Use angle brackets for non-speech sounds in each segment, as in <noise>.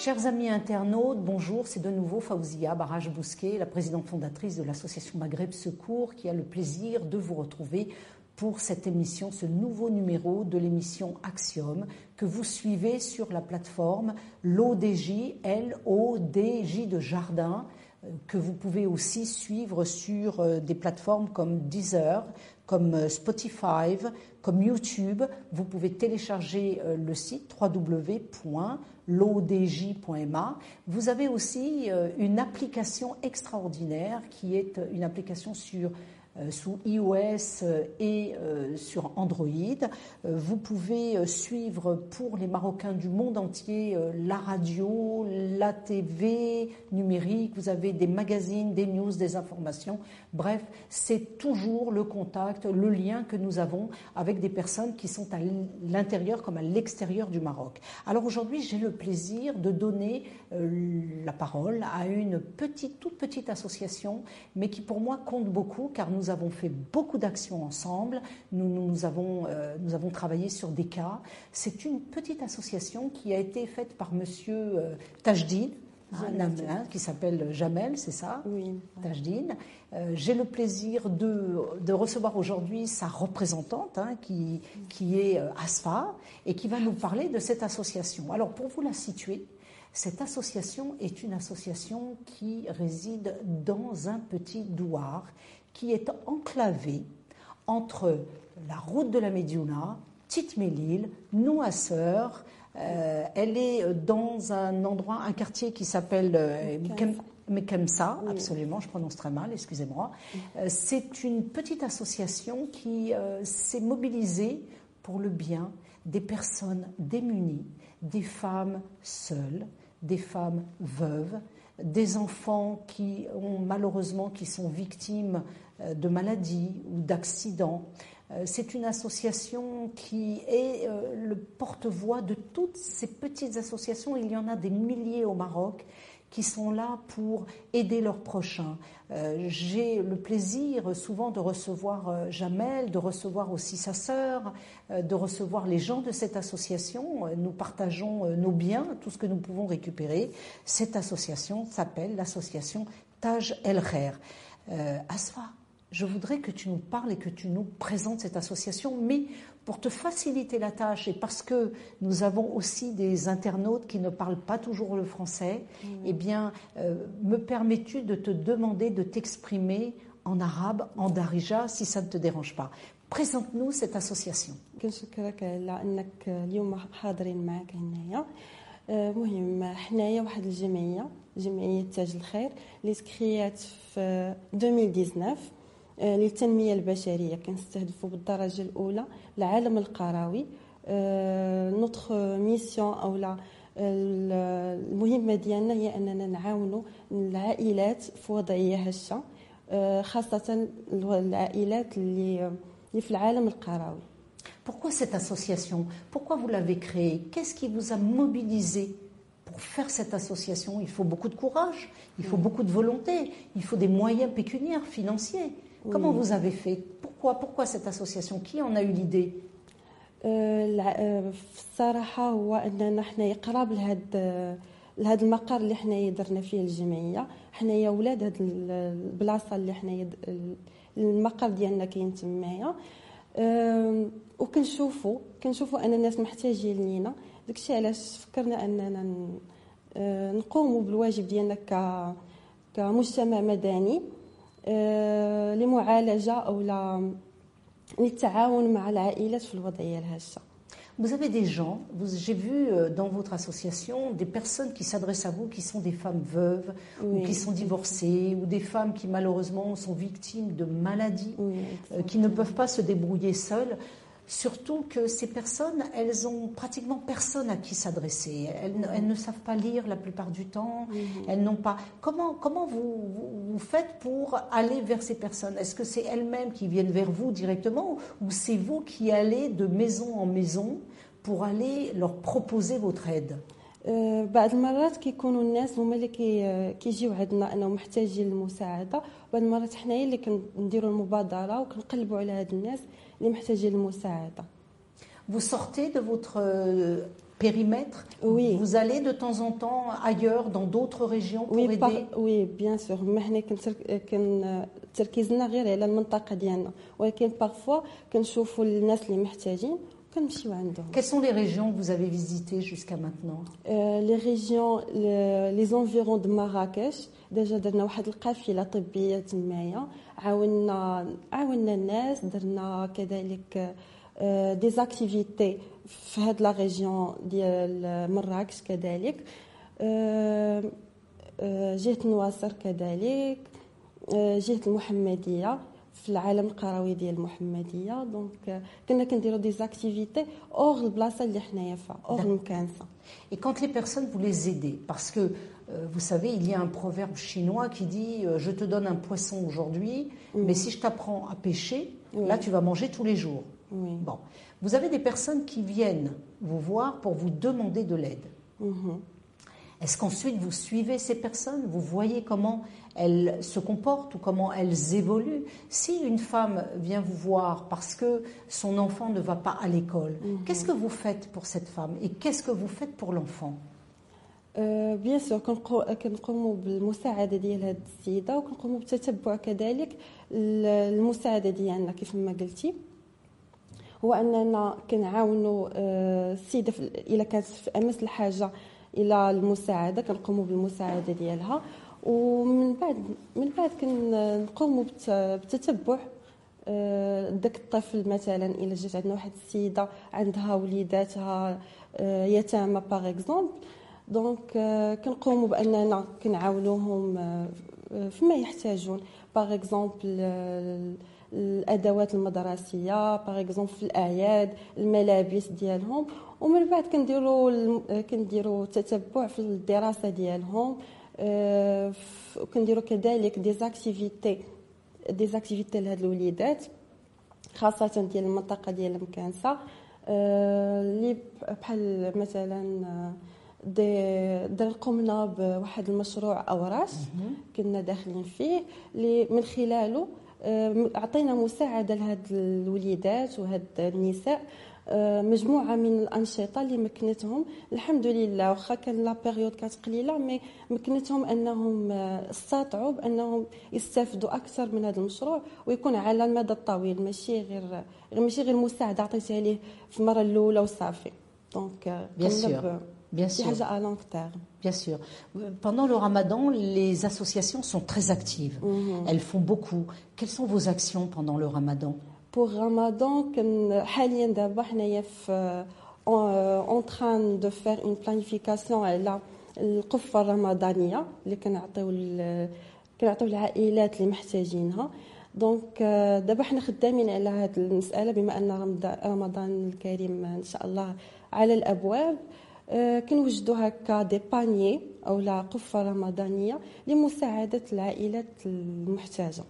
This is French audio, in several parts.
Chers amis internautes, bonjour, c'est de nouveau Faouzia Barrage Bousquet, la présidente fondatrice de l'association Maghreb Secours, qui a le plaisir de vous retrouver pour cette émission, ce nouveau numéro de l'émission Axiom que vous suivez sur la plateforme l'ODJ, L-O-D-J de Jardin, euh, que vous pouvez aussi suivre sur euh, des plateformes comme Deezer, comme euh, Spotify, comme YouTube. Vous pouvez télécharger le site www.lodj.ma. Vous avez aussi une application extraordinaire qui est une application sur euh, sous iOS euh, et euh, sur Android. Vous pouvez suivre pour les Marocains du monde entier la radio, la TV numérique, vous avez des magazines, des news, des informations. Bref, c'est toujours le contact, le lien que nous avons avec des personnes qui sont à l'intérieur comme à l'extérieur du Maroc. Alors aujourd'hui, j'ai le plaisir de donner la parole à une petite, toute petite association, mais qui pour moi compte beaucoup car nous avons fait beaucoup d'actions ensemble. Nous, nous, avons, euh, nous avons travaillé sur des cas. C'est une petite association qui a été faite par monsieur euh, Tajdine, hein, qui s'appelle Jamel, c'est ça? Oui. Tajdine. Euh, j'ai le plaisir de, de recevoir aujourd'hui sa représentante, hein, qui, qui est Asfa, et qui va nous parler de cette association. Alors, pour vous la situer, cette association est une association qui réside dans un petit douar qui est enclavée entre la route de la Médiouna, Tite-Mélile, Nouasseur. Euh, elle est dans un endroit, un quartier qui s'appelle euh, Mekemsa, absolument, je prononce très mal, excusez-moi. Euh, c'est une petite association qui s'est mobilisée pour le bien des personnes démunies, des femmes seules, des femmes veuves, des enfants qui ont malheureusement qui sont victimes euh, de maladies ou d'accidents. Euh, c'est une association qui est euh, le porte-voix de toutes ces petites associations. Il y en a des milliers au Maroc qui sont là pour aider leurs prochains. J'ai le plaisir souvent de recevoir Jamel, de recevoir aussi sa sœur, de recevoir les gens de cette association. Nous partageons nos biens, tout ce que nous pouvons récupérer. Cette association s'appelle l'association Taj El Khair. Asfa, je voudrais que tu nous parles et que tu nous présentes cette association, mais pour te faciliter la tâche et parce que nous avons aussi des internautes qui ne parlent pas toujours le français, eh bien, euh, me permets-tu de te demander de t'exprimer en arabe, en darija, si ça ne te dérange pas Présente-nous cette association. مهم حنايا واحد الجمعيه جمعيه تاج الخير اللي تكريات في 2019 للتنميه البشريه كنستهدفوا بالدرجه الاولى العالم القروي نوتخ ميسيون او لا المهمه ديالنا هي اننا نعاونوا العائلات في وضعيه هشه خاصه العائلات اللي في العالم القروي Pourquoi cette association Pourquoi vous l'avez créée Qu'est-ce qui vous a mobilisé pour faire cette association Il faut beaucoup de courage, il faut beaucoup de volonté, il faut des moyens pécuniaires, financiers. Comment vous avez fait? Pourquoi Pourquoi cette association? Qui en a eu l'idée? الصراحه هو أننا حنايا قراب لهاد لهاد المقر اللي حنايا درنا فيه الجمعية. حنايا ولاد هاد البلاصة اللي حنايا المقر ديالنا كاين تمايا. وكنشوفوا كنشوفوا أن الناس محتاجين لينا. داكشي علاش فكرنا أننا نقوموا بالواجب ديالنا كمجتمع مدني. لمعالجه او للتعاون مع العائلات في الوضعيه الهشه Vous avez des gens, j'ai vu euh, dans votre association des personnes qui s'adressent à vous qui sont des femmes veuves oui, ou qui sont divorcées ou des femmes qui malheureusement sont victimes de maladies, oui, euh, qui ne peuvent pas se débrouiller seules. Surtout que ces personnes, elles ont pratiquement personne à qui s'adresser. Elles, elles, ne savent pas lire la plupart du temps. Elles n'ont pas. Comment, comment vous, vous, faites pour aller vers ces personnes? Est-ce que c'est elles-mêmes qui viennent vers vous directement ou c'est vous qui allez de maison en maison pour aller leur proposer votre aide? بعض المرات كيكونوا الناس هما اللي كيجيو عندنا انهم محتاجين المساعدة. بعض المرات حنايا اللي كنديروا المبادرة وكنقلبوا على هاد الناس اللي محتاجين المساعدة. Vous sortez de votre euh, périmètre? Oui. Vous allez de temps en temps ailleurs, dans d'autres régions pour وي aider? باغ وي بيان سور ما حنا كن تركيزنا غير على المنطقة ديالنا. ولكن باغفوا كنشوفوا الناس اللي محتاجين Quelles sont les régions que vous avez visitées jusqu'à maintenant لي ريجيون لي زونفيرون دو مراكش ديجا درنا واحد القافله طبيه تمايا عاوننا عاوننا الناس درنا كذلك دي زاكتيفيتي في هاد لا ريجيون ديال مراكش كذلك آه، آه، جهه نواصر كذلك آه، جهه المحمديه في العالم القروي ديال المحمديه دونك آه، كنا كنديروا دي زاكتيفيتي اور البلاصه اللي حنايا فيها اور المكانسه Et quand les personnes, vous les aidez, parce que euh, vous savez, il y a un proverbe chinois qui dit euh, Je te donne un poisson aujourd'hui, mais si je t'apprends à pêcher, là tu vas manger tous les jours. Oui. Bon. Vous avez des personnes qui viennent vous voir pour vous demander de l'aide. Mhm. Est-ce qu'ensuite vous suivez ces personnes Vous voyez comment elles se comportent ou comment elles évoluent Si une femme vient vous voir parce que son enfant ne va pas à l'école, qu'est-ce que vous faites pour cette femme et qu'est-ce que vous faites pour l'enfant آه، بيان سور كنقو- كنقوموا بالمساعده ديال هاد السيده وكنقوموا بالتتبع كذلك ال- المساعده ديالنا كيف ما قلتي هو اننا كنعاونوا آه، السيده في- الا كانت في امس الحاجه إلى المساعدة كنقوموا بالمساعدة ديالها. ومن بعد من بعد كنقوموا بالتتبع آه، داك الطفل مثلا إلا جات عندنا واحد السيدة عندها وليداتها آه، يتامى باغ اكزومبل دونك كنقوموا بأننا كنعاونوهم آه، فيما يحتاجون. باغ اكزومبل الأدوات المدرسية باغ اكزومبل في الأعياد الملابس ديالهم ومن بعد كنديروا آه، كنديروا تتبع في الدراسة ديالهم آه، وكنديروا كذلك دي زاكتيفيتي دي زاكتيفيتي لهاد الوليدات خاصة ديال المنطقة ديال مكانسة آه، اللي بحال مثلا آه، دي قمنا بواحد المشروع اوراش كنا داخلين فيه اللي من خلاله آه، عطينا مساعدة لهاد الوليدات وهاد النساء. آه، مجموعة من الأنشطة اللي مكنتهم. الحمد لله واخا كان لا بيريود كانت قليلة مي مكنتهم أنهم آه، استطاعوا بأنهم يستافدوا أكثر من هذا المشروع ويكون على المدى الطويل ماشي غير ماشي غير مساعدة عطيتها ليه في المرة الأولى وصافي. دونك Bien sûr. Bien شي sûr. حاجه على لونغ تيرم Bien sûr. Pendant le ramadan, les associations sont très actives. Elles font beaucoup. Quelles sont vos actions pendant le ramadan بوغ رمضان كن حاليا دابا حنايا في اون تران دو فير اون بلانيفيكاسيون على القفه الرمضانيه اللي كنعطيو ال- كنعطيو العائلات اللي محتاجينها دونك آه، دابا حنا خدامين على هذه المساله بما ان رمضان- رمضان الكريم ان شاء الله على الابواب آه، كنوجدوا هكا دي بانيي او لا قفه رمضانيه لمساعده العائلات المحتاجه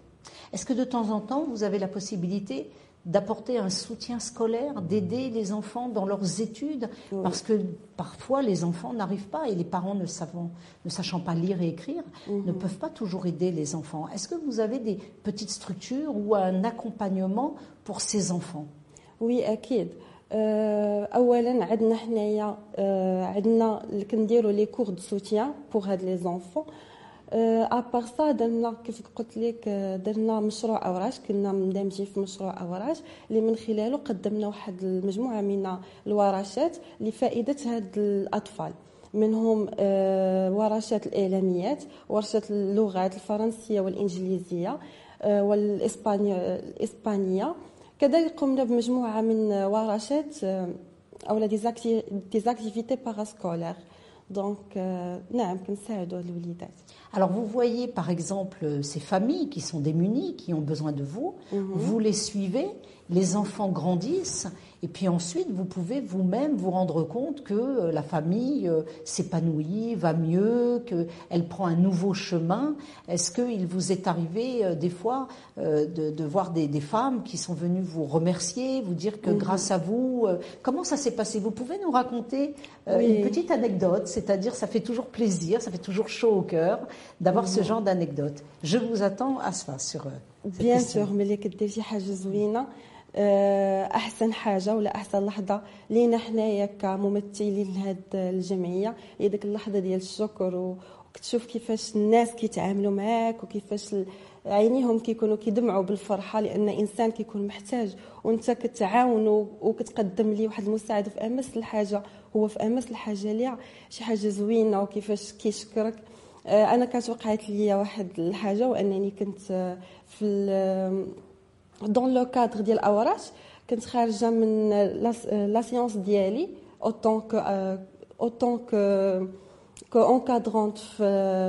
Est-ce que de temps en temps, vous avez la possibilité d'apporter un soutien scolaire, d'aider les enfants dans leurs études Oui. Parce que parfois, les enfants n'arrivent pas et les parents ne, savant, ne sachant pas lire et écrire ne peuvent pas toujours aider les enfants. Est-ce que vous avez des petites structures ou un accompagnement pour ces enfants وي اكيد آه، اولا عندنا حنايا آه، عندنا كنديروا لي كور دو سوتيان بوغ هاد لي زونفون ابار سا درنا كيف قلت لك آه، درنا مشروع اوراش كنا مندمجين في مشروع اوراش اللي من خلاله قدمنا واحد المجموعة من الورشات لفائدة هاد الأطفال. منهم آه، ورشات الإعلاميات ورشات اللغات الفرنسية والإنجليزية آه، والاسبانيه الإسبانية. كذلك قمنا بمجموعه من ورشات آه، او دي زاكتيفيتي باراسكولير دونك آه، نعم كنساعدوا الوليدات Alors vous voyez par exemple ces familles qui sont démunies, qui ont besoin de vous, vous les suivez, les enfants grandissent, et puis ensuite, vous pouvez vous-même vous rendre compte que euh, la famille euh, s'épanouit, va mieux, qu'elle prend un nouveau chemin. Est-ce qu'il vous est arrivé euh, des fois de, voir des, femmes qui sont venues vous remercier, vous dire que grâce à vous, comment ça s'est passé? Vous pouvez nous raconter une petite anecdote, c'est-à-dire ça fait toujours plaisir, ça fait toujours chaud au cœur d'avoir ce genre d'anecdote. Je vous attends à cela sur. Bien sûr, mais les آه، أحسن حاجة ولا أحسن لحظة لينا حنايا كممثلين لهاد الجمعية. هي ديك اللحظة ديال الشكر وكتشوف كيفاش الناس كيتعاملوا معاك وكيفاش عينيهم كيكونوا كيدمعوا بالفرحة لأن إنسان كيكون محتاج وأنت كتعاونو وكتقدم ليه واحد المساعده في أمس الحاجة هو في أمس الحاجة ليها شي حاجة زوينة وكيفاش كيشكرك. آه، أنا كانت وقعت لي واحد الحاجة وأنني كنت في دون لو كادر ديال اوراش كنت خارجه من لا سيونس ديالي اوتون كو اوتون كو كو اونكادرونت في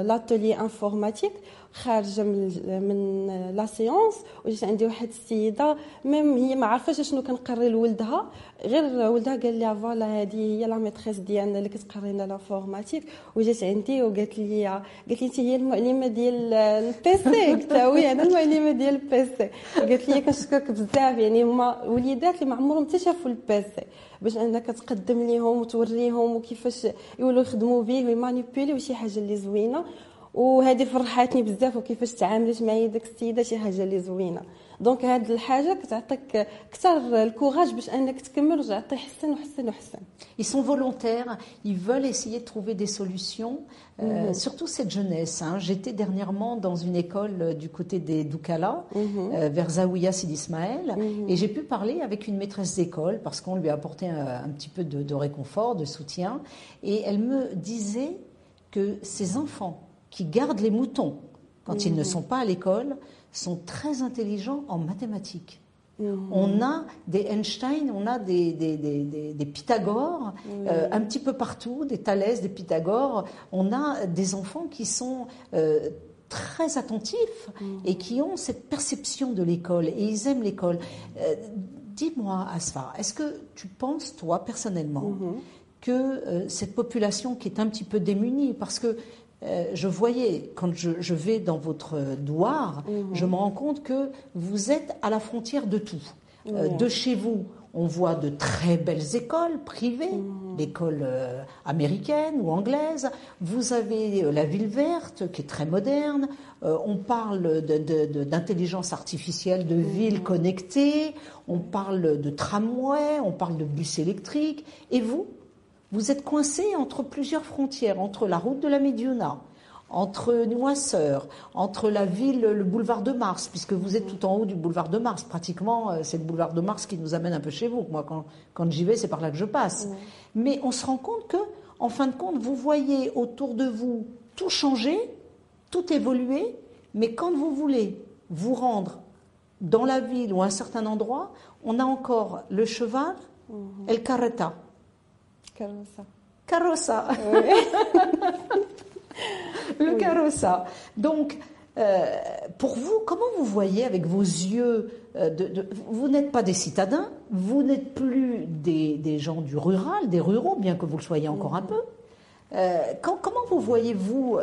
لاتولي انفورماتيك خارجة من من لا سيونس وجات عندي واحد السيدة ميم هي ما عارفاش شنو كنقري لولدها غير ولدها قال لي فوالا هذه هي لا ميتريس ديالنا اللي كتقري لنا لافورماتيك وجات عندي وقالت لي قالت لي انت هي المعلمة ديال البيسي <laughs> قلت وي أنا المعلمة ديال البيسي قالت لي كنشكرك بزاف يعني هما وليدات اللي ما عمرهم حتى شافوا البيسي باش انك تقدم ليهم وتوريهم وكيفاش يولوا يخدموا به ويمانيبيوليو شي حاجة اللي زوينة. وهذه فرحاتني بزاف وكيفاش تعاملت معايا داك السيده شي حاجه اللي زوينه دونك هاد الحاجه كتعطيك اكثر الكوراج باش انك تكمل وتعطي حسن وحسن وحسن Ils sont volontaires, ils veulent essayer de trouver des solutions, euh, mm -hmm. surtout cette jeunesse. Hein. J'étais dernièrement dans une école du côté des Doukala, mm -hmm. euh, vers Zawiya Sid Ismaël, mm -hmm. et j'ai pu parler avec une maîtresse d'école parce qu'on lui a apporté un, un petit peu de, de réconfort, de soutien, et elle me disait que ses enfants qui gardent les moutons quand mmh. ils ne sont pas à l'école sont très intelligents en mathématiques. Mmh. On a des Einstein, on a des, des, des, des Pythagore mmh. euh, un petit peu partout, des Thalès, des Pythagore. On a des enfants qui sont euh, très attentifs et qui ont cette perception de l'école et ils aiment l'école. Euh, Dis-moi, Asfa, est-ce que tu penses, toi, personnellement, que cette population qui est un petit peu démunie, parce que euh, je voyais, quand je, je, vais dans votre douar, -hmm. je me rends compte que vous êtes à la frontière de tout. Euh, de chez vous, on voit de très belles écoles privées, mm -hmm. l'école euh, américaine ou anglaise. Vous avez la ville verte qui est très moderne. on parle d'intelligence artificielle, de villes connectées. On parle de tramway, on parle de bus électriques. Et vous? Vous êtes coincé entre plusieurs frontières, entre la route de la Médiouna, entre Noisseur, entre la ville, le boulevard de Mars, puisque vous êtes tout en haut du boulevard de Mars. Pratiquement, c'est le boulevard de Mars qui nous amène un peu chez vous. Moi, quand, quand j'y vais, c'est par là que je passe. Mais on se rend compte que, en fin de compte, vous voyez autour de vous tout changer, tout évoluer, mais quand vous voulez vous rendre dans la ville ou à un certain endroit, on a encore le cheval et le carreta. Carrossa. Carrossa. <laughs> Oui. le oui. carrossa. Donc, euh, pour vous, comment vous voyez avec vos yeux euh, de, de, Vous n'êtes pas des citadins, vous n'êtes plus des, des, gens du rural, des ruraux, bien que vous le soyez encore un peu. Euh, quand, comment vous voyez-vous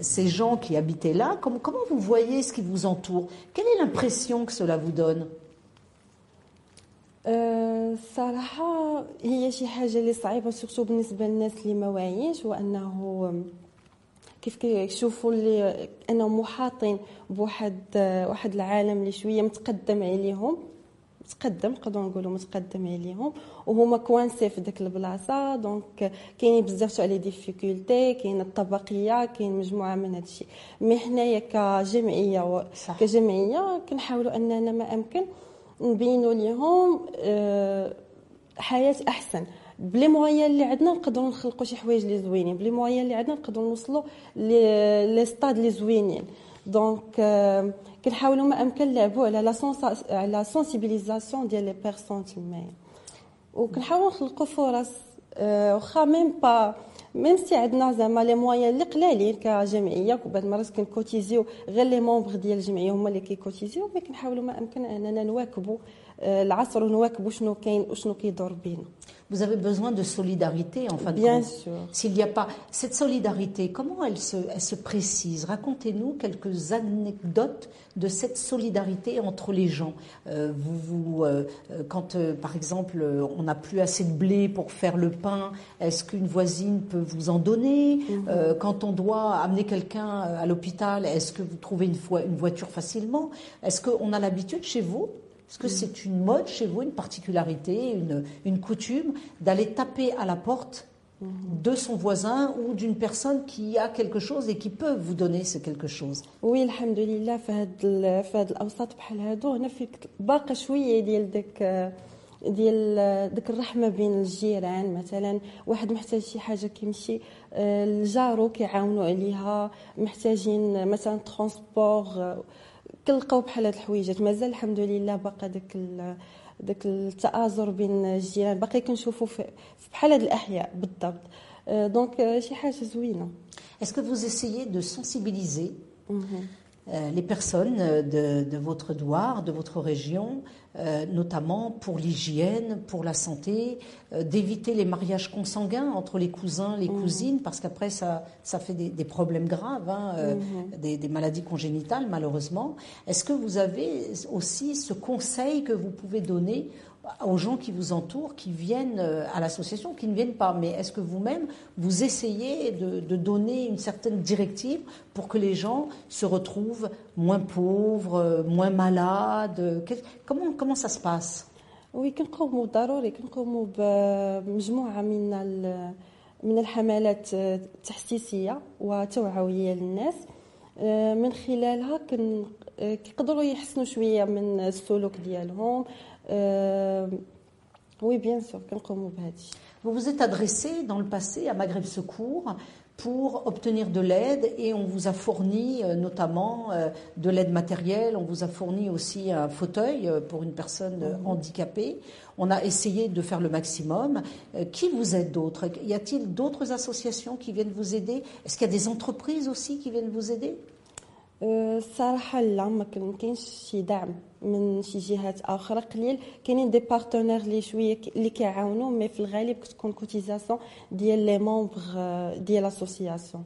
ces gens qui habitaient là comment vous voyez ce qui vous entoure? Quelle est l'impression que cela vous donne? الصراحة هي شي حاجة اللي صعيبة سورتو بالنسبة للناس اللي ما واعيينش هو أنه كيف كيشوفوا اللي انهم محاطين بواحد واحد العالم اللي شوية متقدم عليهم متقدم نقدروا نقولوا متقدم عليهم وهما كوانسي في ديك البلاصة دونك كاينين بزاف تاع لي ديفيكولتي كاين الطبقية كاين مجموعة من هذا الشيء مي حنايا كجمعية. كجمعية كنحاولوا أننا ما أمكن نبينوا ليهم حياة أحسن. بلي مويان اللي عندنا نقدروا نخلقوا شي حوايج اللي زوينين بلي مويان اللي عندنا نقدروا نوصلوا لي ستاد اللي زوينين. دونك كنحاولوا ما أمكن نلعبوا على لا على سونسيبيليزاسيون ديال لي بيرسون تمايا وكنحاولوا نخلقوا فرص واخا ميم با ميم سي عندنا زعما لي مويان اللي قلالين كجمعيه وبعض المرات كنكوتيزيو غير لي مونبغ ديال الجمعية هما اللي كيكوتيزيو مي كنحاولوا ما أمكن أننا نواكبوا العصر ونواكبوا شنو كاين وشنو كيدور بينا Vous avez besoin de solidarité, en fin de Bien compte. sûr. S'il n'y a pas cette solidarité, comment elle se, elle se précise Racontez-nous quelques anecdotes de cette solidarité entre les gens. Euh, vous, vous, euh, quand, euh, par exemple, on n'a plus assez de blé pour faire le pain, est-ce qu'une voisine peut vous en donner mm -hmm. Quand on doit amener quelqu'un à l'hôpital, est-ce que vous trouvez une, une voiture facilement Est-ce qu'on a l'habitude chez vous Est-ce que c'est une mode chez vous, une particularité, une, une coutume d'aller taper à la porte de son voisin ou d'une personne qui a quelque chose et qui peut vous donner ce quelque chose وي الحمد لله في هاد ال- في هاد الاوساط بحال هادو هنا فيك باقي شويه ديال داك ديال داك الرحمه بين الجيران مثلا واحد محتاج شي حاجه كيمشي آه، لجارو كيعاونوا عليها محتاجين مثلا ترونسبور آه، كنلقاو بحال هاد الحويجات. مازال الحمد لله باقا داك ال- داك التآزر بين الجيران. باقي كنشوفوا في بحال هاد الأحياء بالضبط. آه، دونك آه، شي حاجة زوينة. Est-ce que vous essayez de sensibiliser euh, les personnes euh, de, de votre douar, de votre région, euh, notamment pour l'hygiène, pour la santé, euh, d'éviter les mariages consanguins entre les cousins, les cousines, parce qu'après ça, ça fait des, des problèmes graves, hein, euh, des, des maladies congénitales malheureusement. Est-ce que vous avez aussi ce conseil que vous pouvez donner aux gens qui vous entourent, qui viennent euh, à l'association, qui ne viennent pas. Mais est-ce que vous-même, vous essayez de, de donner une certaine directive pour que les gens se retrouvent moins pauvres, euh, moins malades Quel- comment, comment ça se passe وي كنقوموا ضروري كنقوموا بمجموعه من ال- من الحملات التحسيسيه وتوعويه للناس آه، من خلالها كن آه، كيقدروا يحسنوا شويه من السلوك ديالهم Oui, bien sûr, Vous vous êtes adressé dans le passé à Maghreb Secours pour obtenir de l'aide et on vous a fourni euh, notamment euh, de l'aide matérielle, on vous a fourni aussi un fauteuil euh, pour une personne handicapée. On a essayé de faire le maximum. Qui vous aide d'autres Y a-t-il d'autres associations qui viennent vous aider? Est-ce qu'il y a des entreprises aussi qui viennent vous aider? الصراحة لا ما كاينش شي دعم من شي جهات أخرى قليل كاينين دي بارتنير لي شوية ك- اللي كيعاونوا مي في الغالب كتكون كوتيزاسيون ديال لي مونبغ ديال لاسوسياسيون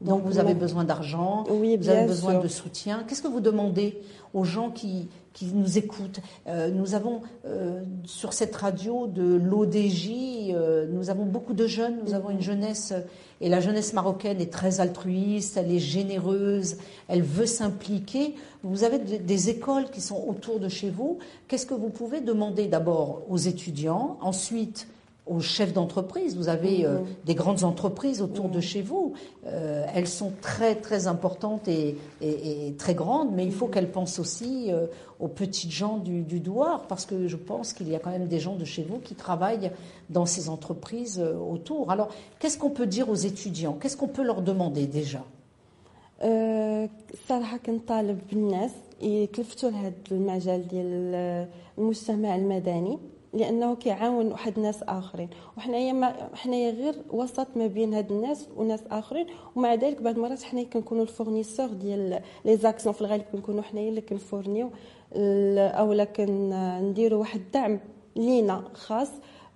Donc vous avez besoin d'argent, Oui, vous avez besoin sûr. de soutien. Qu'est-ce que vous demandez aux gens qui, qui nous écoutent? Euh, Nous avons euh, sur cette radio de l'ODJ, euh, nous avons beaucoup de jeunes, nous avons une jeunesse, et la jeunesse marocaine est très altruiste, elle est généreuse, elle veut s'impliquer. Vous avez de- des écoles qui sont autour de chez vous. Qu'est-ce que vous pouvez demander d'abord aux étudiants, ensuite aux chefs d'entreprise. Vous avez euh, des grandes entreprises autour de chez vous. Euh, elles sont très très importantes et, et- et très grandes, mais il faut qu'elles pensent aussi euh, aux petites gens du, du douar, parce que je pense qu'il y a quand même des gens de chez vous qui travaillent dans ces entreprises euh, autour. Alors, qu'est-ce qu'on peut dire aux étudiants Qu'est-ce qu'on peut leur demander déjà أه، الصراحة كنطالب بالناس يتلفتوا لهذا المجال ديال المجتمع المدني لأنه كيعاون واحد الناس آخرين. وحنايا ما حنايا غير وسط ما بين هاد الناس وناس آخرين. ومع ذلك بعض المرات حنايا كنكونوا الفورنيسور ديال لي زاكسيون في الغالب كنكونوا حنايا اللي كنفورنيو اولا كنديروا واحد الدعم لينا خاص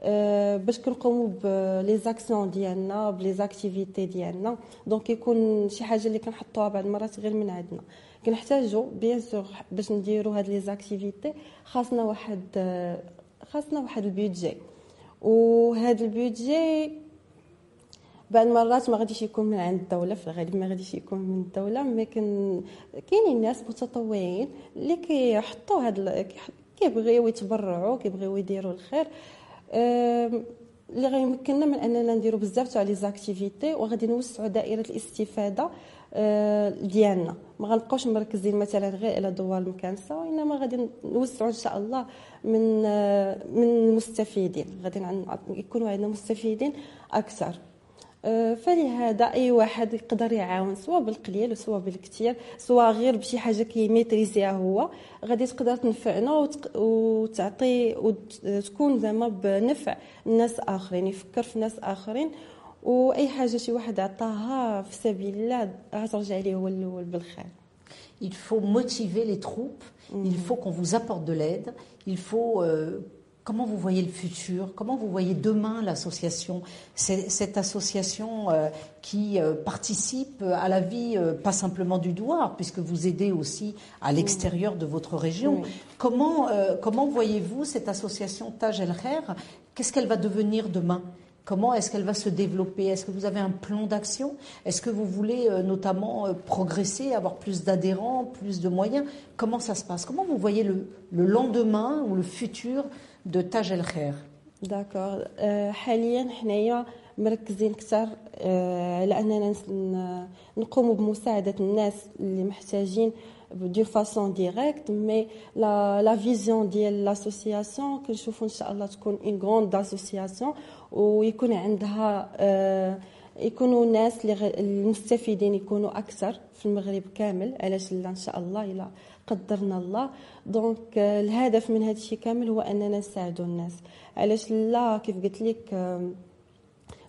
آه، باش كنقوموا بلي زاكسيون ديالنا بلي زاكتيفيتي ديالنا. دونك يكون شي حاجة اللي كنحطوها بعض المرات غير من عندنا. كنحتاجوا بيان سور باش نديروا هاد لي زاكتيفيتي. خاصنا واحد آه، خاصنا واحد البيدجي وهاد البيدجي بعض المرات ما غاديش يكون من عند الدولة في الغالب ما غاديش يكون من الدولة لكن كاينين ناس متطوعين اللي كيحطوا هاد كيبغيو يتبرعوا كيبغيو يديروا الخير. اللي غيمكننا من أننا نديروا بزاف تاع لي زاكتيفيتي وغادي نوسعوا دائرة الاستفادة. ديالنا. ما غنبقاوش مركزين مثلا غير على دوار المكانسة وإنما غادي نوسعوا إن شاء الله من أه، من المستفيدين. غادي يكونوا عندنا مستفيدين أكثر. أه، فلهذا أي واحد يقدر يعاون سواء بالقليل وسواء بالكثير سواء غير بشي حاجة كيميتريزيها هو غادي تقدر تنفعنا وتعطي وتكون زعما بنفع الناس آخرين يفكر في ناس آخرين واي حاجه شي واحد عطاها في سبيل الله غترجع ليه هو الاول بالخير Il faut motiver les troupes, il faut qu'on vous apporte de l'aide, il faut... euh, comment vous voyez le futur Comment vous voyez demain l'association C'est- Cette association euh, qui euh, participe à la vie, euh, pas simplement du Douar, puisque vous aidez aussi à l'extérieur de votre région. Oui. Comment, euh, comment voyez-vous cette association Taj El Khair Qu'est-ce qu'elle va devenir demain Comment est-ce qu'elle va se développer Est-ce que vous avez un plan d'action Est-ce que vous voulez euh, notamment euh, progresser, avoir plus d'adhérents, plus de moyens Comment ça se passe Comment vous voyez le, le, lendemain ou le futur de Taj El Khair D'accord. حاليا حنايا مركزين اكثر على اننا نقوموا بمساعده الناس اللي محتاجين d'une façon directe mais la, la vision ديال l'association كنشوفوا ان شاء الله تكون une grande association ويكون عندها يكونوا ناس المستفيدين يكونوا أكثر في المغرب كامل. علاش لا؟ إن شاء الله إلى قدرنا الله. دونك الهدف من هذا الشيء كامل هو أننا نساعدوا الناس. علاش لا؟ كيف قلت لك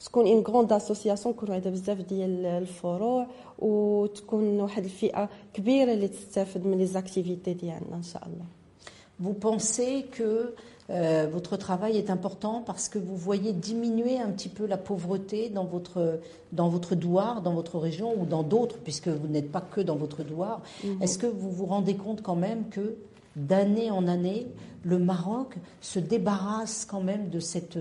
تكون ان غروند اسوسياسيون يكونوا عندها بزاف ديال الفروع وتكون واحد الفئة كبيرة اللي تستافد من لي زاكتيفيتي ديالنا إن شاء الله. Vous pensez que euh, votre travail est important parce que vous voyez diminuer un petit peu la pauvreté dans votre, dans votre douar, dans votre région ou dans d'autres, puisque vous n'êtes pas que dans votre douar. -hmm. Est-ce que vous vous rendez compte quand même que d'année en année, le Maroc se débarrasse quand même de cette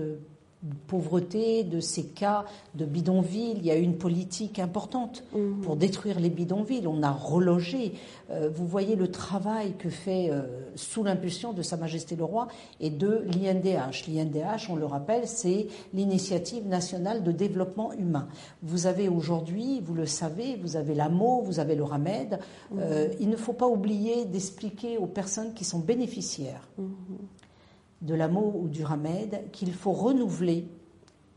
pauvreté, de ces cas de bidonvilles. Il y a eu une politique importante mmh. pour détruire les bidonvilles. On a relogé. Euh, vous voyez le travail que fait, euh, sous l'impulsion de Sa Majesté le Roi et de l'INDH. L'INDH, on le rappelle, c'est l'initiative nationale de développement humain. Vous avez aujourd'hui, vous le savez, vous avez l'AMO, vous avez le RAMED. Mmh. Euh, il ne faut pas oublier d'expliquer aux personnes qui sont bénéficiaires. Mmh de l'AMO ou du RAMED qu'il faut renouveler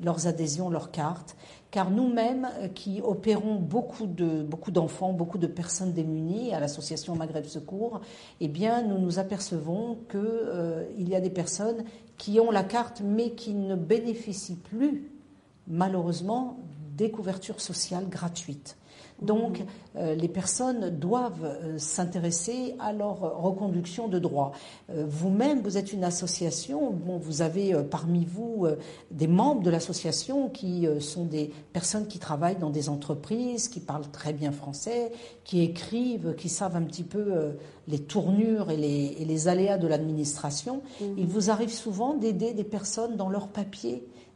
leurs adhésions, leurs cartes, car nous-mêmes qui opérons beaucoup de beaucoup d'enfants, beaucoup de personnes démunies à l'association Maghreb Secours, eh bien nous nous apercevons que euh, il y a des personnes qui ont la carte mais qui ne bénéficient plus malheureusement des couvertures sociales gratuites. Donc, euh, les personnes doivent euh, s'intéresser à leur reconduction de droits. Euh, Vous-même, vous êtes une association. Bon, vous avez parmi vous des membres de l'association qui sont des personnes qui travaillent dans des entreprises, qui parlent très bien français, qui écrivent, qui savent un petit peu les tournures et les, et les aléas de l'administration. -hmm. Il vous arrive souvent d'aider des personnes dans leurs papiers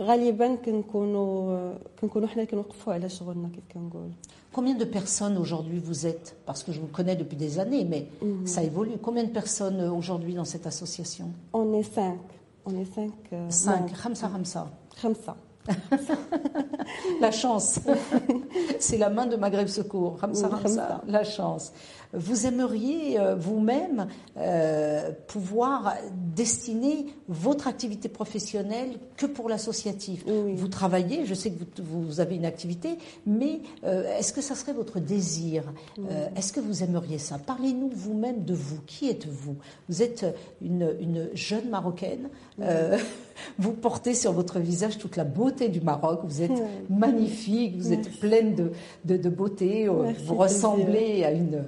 غالبا كنكونوا كنكونوا حنا كنوقفوا على شغلنا كيف كنقولوا Combien de personnes aujourd'hui vous êtes Parce que je vous connais depuis des années, mais mm -hmm. ça évolue. Combien de personnes aujourd'hui dans cette association On est cinq. On est cinq. Euh, cinq. Khamsa, Khamsa. Khamsa. <laughs> la chance. <laughs> C'est la main de Maghreb Secours. Ramsa, Ramsa, la chance. Vous aimeriez euh, vous-même euh, pouvoir destiner votre activité professionnelle que pour l'associatif? Oui. Vous travaillez, je sais que vous, vous avez une activité, mais euh, est-ce que ça serait votre désir? Oui. Est-ce que vous aimeriez ça? Parlez-nous vous-même de vous. Qui êtes-vous? Vous êtes une, une jeune Marocaine. Oui. <laughs> vous portez sur votre visage toute la beauté du Maroc. Vous êtes magnifique, vous Merci. êtes pleine de, de, de beauté. Merci vous ressemblez à une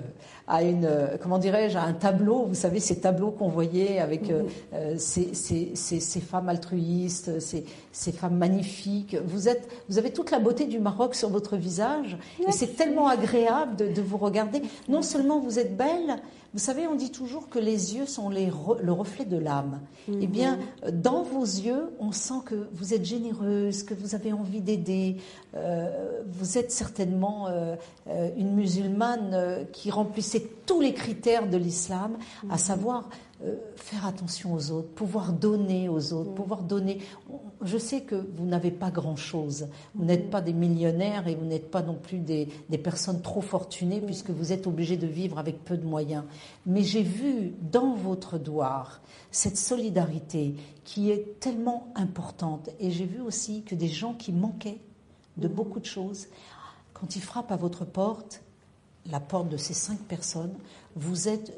à une, comment dirais-je, à un tableau. Vous savez, ces tableaux qu'on voyait avec euh, euh, ces, ces, ces, ces, femmes altruistes, ces, ces femmes magnifiques. Vous êtes, vous avez toute la beauté du Maroc sur votre visage, Merci. et c'est tellement agréable de, de, vous regarder. Non seulement vous êtes belle. Vous savez, on dit toujours que les yeux sont les re, le reflet de l'âme. Eh bien, dans vos yeux, on sent que vous êtes généreuse, que vous avez envie d'aider. Euh, vous êtes certainement euh, une musulmane qui remplissait tous les critères de l'islam, à savoir euh, faire attention aux autres, pouvoir donner aux autres, mmh. pouvoir donner. Je sais que vous n'avez pas grand-chose. Vous n'êtes pas des millionnaires et vous n'êtes pas non plus des, personnes trop fortunées puisque vous êtes obligés de vivre avec peu de moyens. Mais j'ai vu dans votre douar cette solidarité qui est tellement importante. Et j'ai vu aussi que des gens qui manquaient de beaucoup de choses, quand ils frappent à votre porte, la porte de ces cinq personnes, vous êtes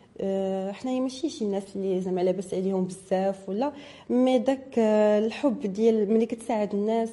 حنايا ماشي شي ناس اللي زعما لاباس عليهم بزاف ولا مي داك الحب ديال ملي كتساعد الناس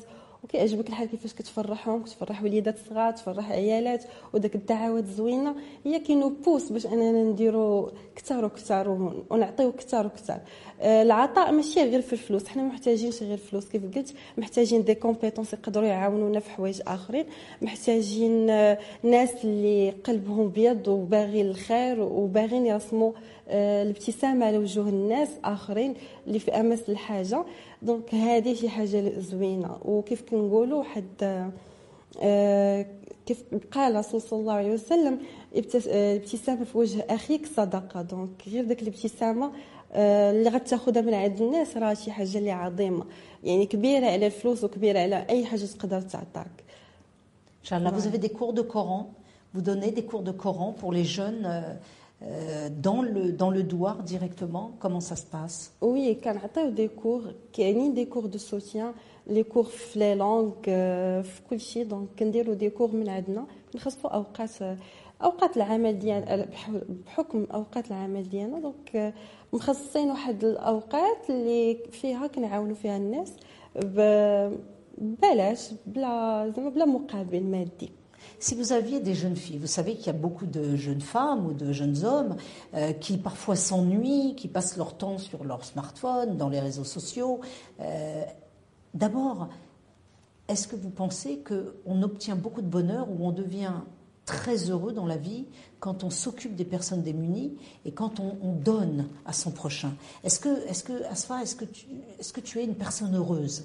وكيعجبك الحال كيفاش كتفرحهم كتفرح وليدات صغار تفرح عيالات وداك الدعوات زوينه هي كينو بوس باش أننا نديرو كثار وكثار ونعطيو كثار وكثار آه، العطاء ماشي غير في الفلوس. حنا ما محتاجينش غير الفلوس كيف قلت. محتاجين دي كومبيتونس يقدروا يعاونونا في حوايج آخرين. محتاجين آه، ناس اللي قلبهم بيض وباغي الخير وباغيين يرسموا الابتسامة على وجوه الناس آخرين اللي في أمس الحاجة. دونك هذه شي حاجة زوينة. وكيف كنقولوا حد آه، كيف قال الرسول صلى الله عليه وسلم الابتسامة في وجه أخيك صدقة. دونك غير ديك الابتسامة آه، اللي غتاخذها من عند الناس راه شي حاجة اللي عظيمة. يعني كبيرة على الفلوس وكبيرة على أي حاجة تقدر تعطاك. ان شاء الله vous avez des cours de Coran. Vous donnez des cours de Coran pour les jeunes euh, Euh, dans le dans le douar directement comment ça se passe Oui, كنعطيو دي كور كاينين دي كور دو سوتيان لي كور في لي لونغ في كل شيء دونك كنديرو دي كور من عندنا كنخصصوا اوقات اوقات العمل ديال بحكم اوقات العمل ديالنا دونك مخصصين واحد الاوقات اللي فيها كنعاونوا فيها الناس ببلاش بلا زعما بلا مقابل مادي si vous aviez des jeunes filles, vous savez qu'il y a beaucoup de jeunes femmes ou de jeunes hommes euh, qui parfois s'ennuient, qui passent leur temps sur leur smartphone, dans les réseaux sociaux. Euh, d'abord, est-ce que vous pensez qu'on obtient beaucoup de bonheur ou on devient très heureux dans la vie quand on s'occupe des personnes démunies et quand on, donne à son prochain? Est-ce que, est-ce que, est-ce que tu es une personne heureuse?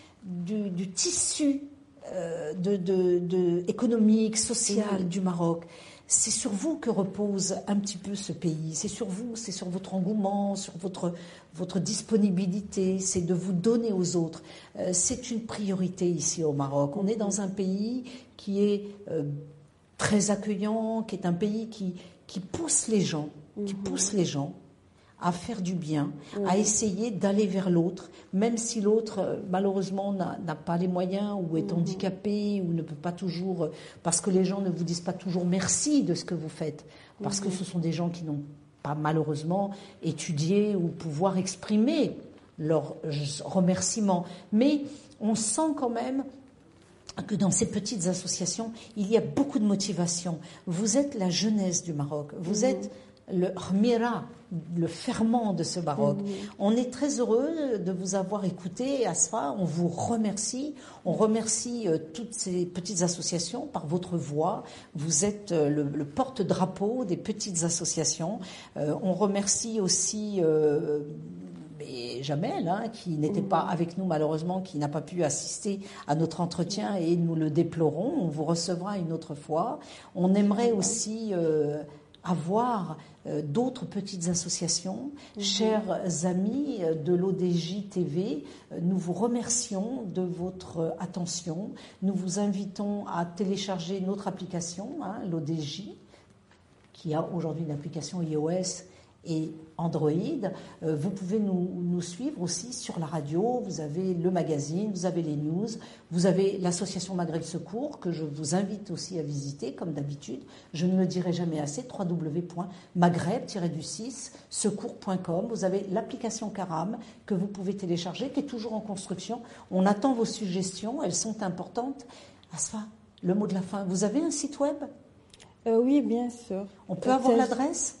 du, du tissu euh, de, de, de, économique, social du Maroc. C'est sur vous que repose un petit peu ce pays. C'est sur vous, c'est sur votre engouement, sur votre, votre disponibilité, c'est de vous donner aux autres. Euh, c'est une priorité ici au Maroc. On est dans un pays qui est euh, très accueillant, qui est un pays qui, qui pousse les gens, qui mhm. pousse les gens à faire du bien, à essayer d'aller vers l'autre, même si l'autre, euh, malheureusement, n'a pas les moyens ou est mhm. handicapé ou ne peut pas toujours, euh, parce que les gens ne vous disent pas toujours merci de ce que vous faites, parce que mhm. ce sont des gens qui n'ont pas malheureusement étudié ou pouvoir exprimer leurs remerciements. Mais on sent quand même que dans ces petites associations, il y a beaucoup de motivation. Vous êtes la jeunesse du Maroc, vous mhm. êtes le Hmira, le ferment de ce Maroc. On est très heureux de vous avoir écouté, Asfa. On vous remercie. On remercie euh, toutes ces petites associations par votre voix. Vous êtes euh, le, porte-drapeau des petites associations. Euh, on remercie aussi Jamel, hein, qui n'était pas avec nous malheureusement, qui n'a pas pu assister à notre entretien et nous le déplorons. On vous recevra une autre fois. On aimerait aussi avoir d'autres petites associations. Mhm. Chers amis de l'ODJ TV, euh, nous vous remercions de votre attention. Nous vous invitons à télécharger notre application, hein, l'ODJ, qui a aujourd'hui une application iOS et Android. Euh, vous pouvez nous, suivre aussi sur la radio, vous avez le magazine, vous avez les news, vous avez l'association Maghreb Secours que je vous invite aussi à visiter comme d'habitude. Je ne le dirai jamais assez, www.maghreb-du6 secours.com. Vous avez l'application Caram que vous pouvez télécharger qui est toujours en construction. On attend vos suggestions, elles sont importantes. Asfa, le mot de la fin, vous avez un site web? Euh, Oui, bien sûr. On peut avoir l'adresse?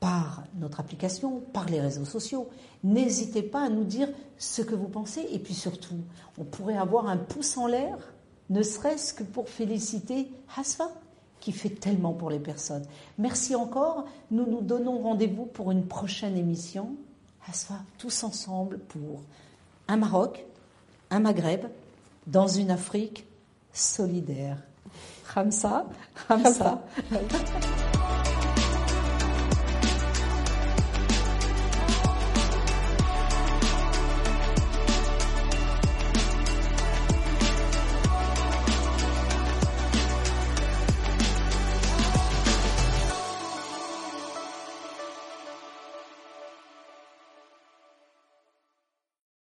par notre application, par les réseaux sociaux. N'hésitez pas à nous dire ce que vous pensez et puis surtout, on pourrait avoir un pouce en l'air, ne serait-ce que pour féliciter Hasfa qui fait tellement pour les personnes. Merci encore. Nous nous donnons rendez-vous pour une prochaine émission. Hasfa, tous ensemble pour un Maroc, un Maghreb, dans une Afrique solidaire. Hamza, Hamza. <laughs>